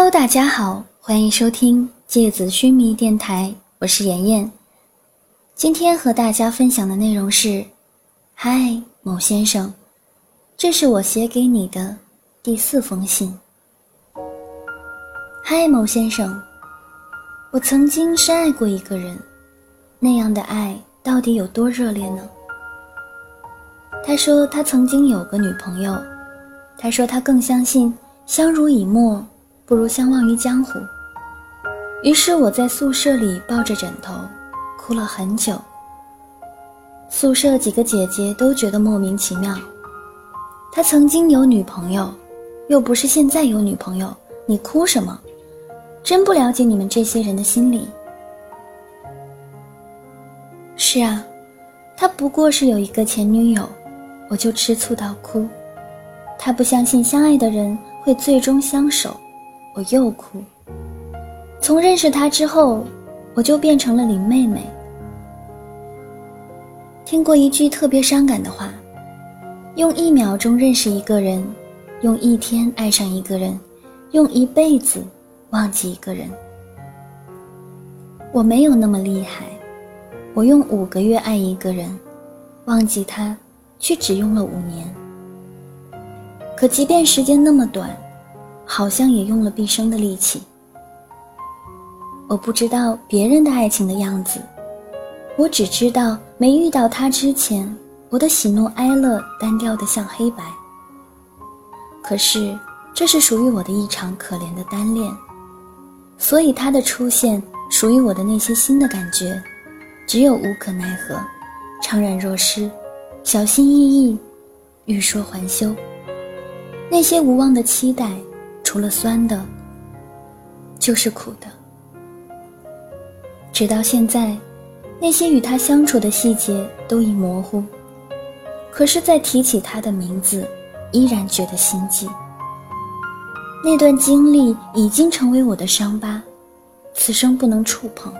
Hello，大家好，欢迎收听芥子须弥电台，我是妍妍。今天和大家分享的内容是：嗨，某先生，这是我写给你的第四封信。嗨，某先生，我曾经深爱过一个人，那样的爱到底有多热烈呢？他说他曾经有个女朋友，他说他更相信相濡以沫。不如相忘于江湖。于是我在宿舍里抱着枕头，哭了很久。宿舍几个姐姐都觉得莫名其妙。他曾经有女朋友，又不是现在有女朋友，你哭什么？真不了解你们这些人的心理。是啊，他不过是有一个前女友，我就吃醋到哭。他不相信相爱的人会最终相守。我又哭。从认识他之后，我就变成了林妹妹。听过一句特别伤感的话：用一秒钟认识一个人，用一天爱上一个人，用一辈子忘记一个人。我没有那么厉害，我用五个月爱一个人，忘记他，却只用了五年。可即便时间那么短。好像也用了毕生的力气。我不知道别人的爱情的样子，我只知道没遇到他之前，我的喜怒哀乐单调的像黑白。可是，这是属于我的一场可怜的单恋，所以他的出现，属于我的那些新的感觉，只有无可奈何，怅然若失，小心翼翼，欲说还休，那些无望的期待。除了酸的，就是苦的。直到现在，那些与他相处的细节都已模糊，可是，再提起他的名字，依然觉得心悸。那段经历已经成为我的伤疤，此生不能触碰。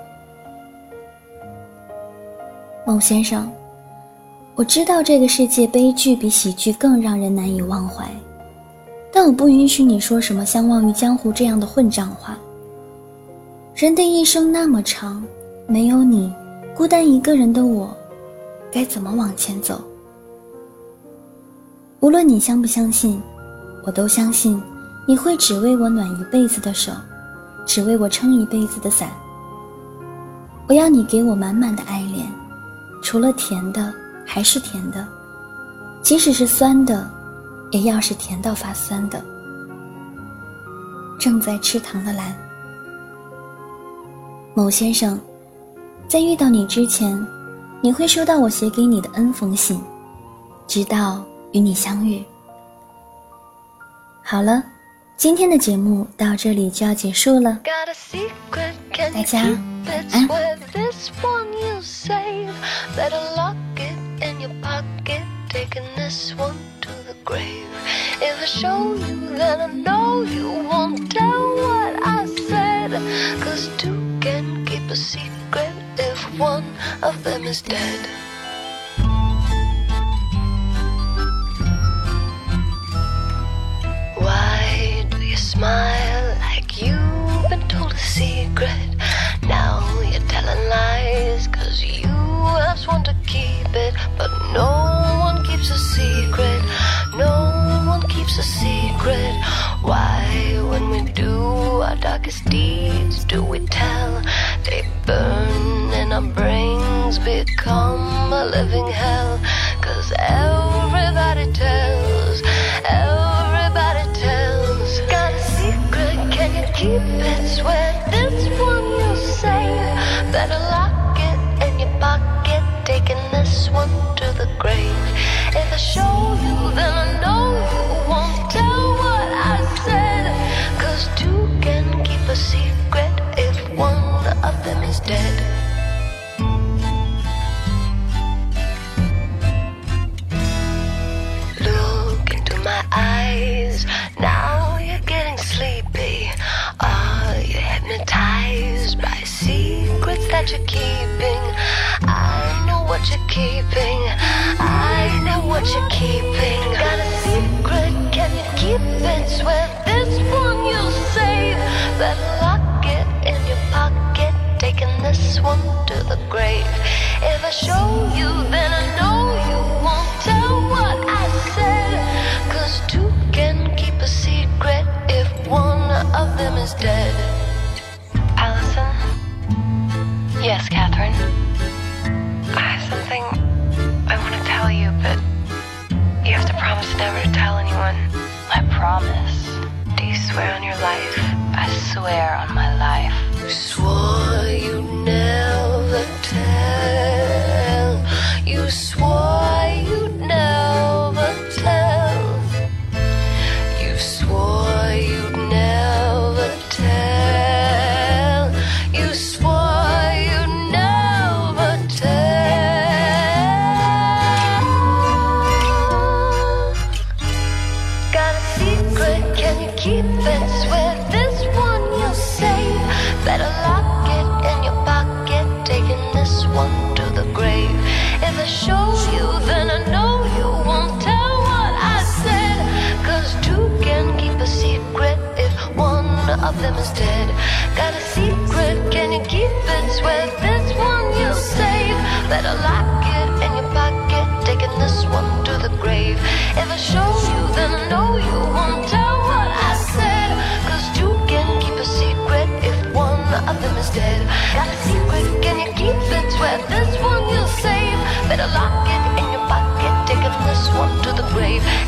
孟先生，我知道这个世界悲剧比喜剧更让人难以忘怀。但我不允许你说什么“相忘于江湖”这样的混账话。人的一生那么长，没有你，孤单一个人的我，该怎么往前走？无论你相不相信，我都相信，你会只为我暖一辈子的手，只为我撑一辈子的伞。我要你给我满满的爱恋，除了甜的还是甜的，即使是酸的。也要是甜到发酸的，正在吃糖的蓝。某先生，在遇到你之前，你会收到我写给你的 N 封信，直到与你相遇。好了，今天的节目到这里就要结束了，大家晚安。Grave. If I show you, then I know you won't tell what I said. Cause two can keep a secret if one of them is dead. Why do you smile Why, when we do our darkest deeds, do we tell? They burn and our brains become a living hell. Cause everybody tells, what you're keeping. I know what you're keeping. I know what you're keeping. Got a secret, can you keep it? Swear this one you'll save. Better lock it in your pocket, taking this one to the grave. Yes, Catherine? I have something I want to tell you, but you have to promise never to tell anyone. I promise. Do you swear on your life? I swear benefits with this one you'll save. Better lock it in your pocket, taking this one to the grave. If I show you, then I know you won't tell what I said. Cause two can keep a secret if one of them is dead. Got a secret, can you keep it? with this one you'll save. Better lock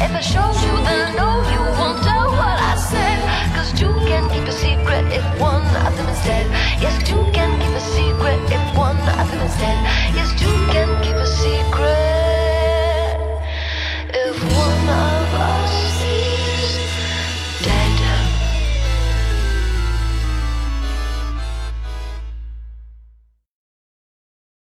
If I showed you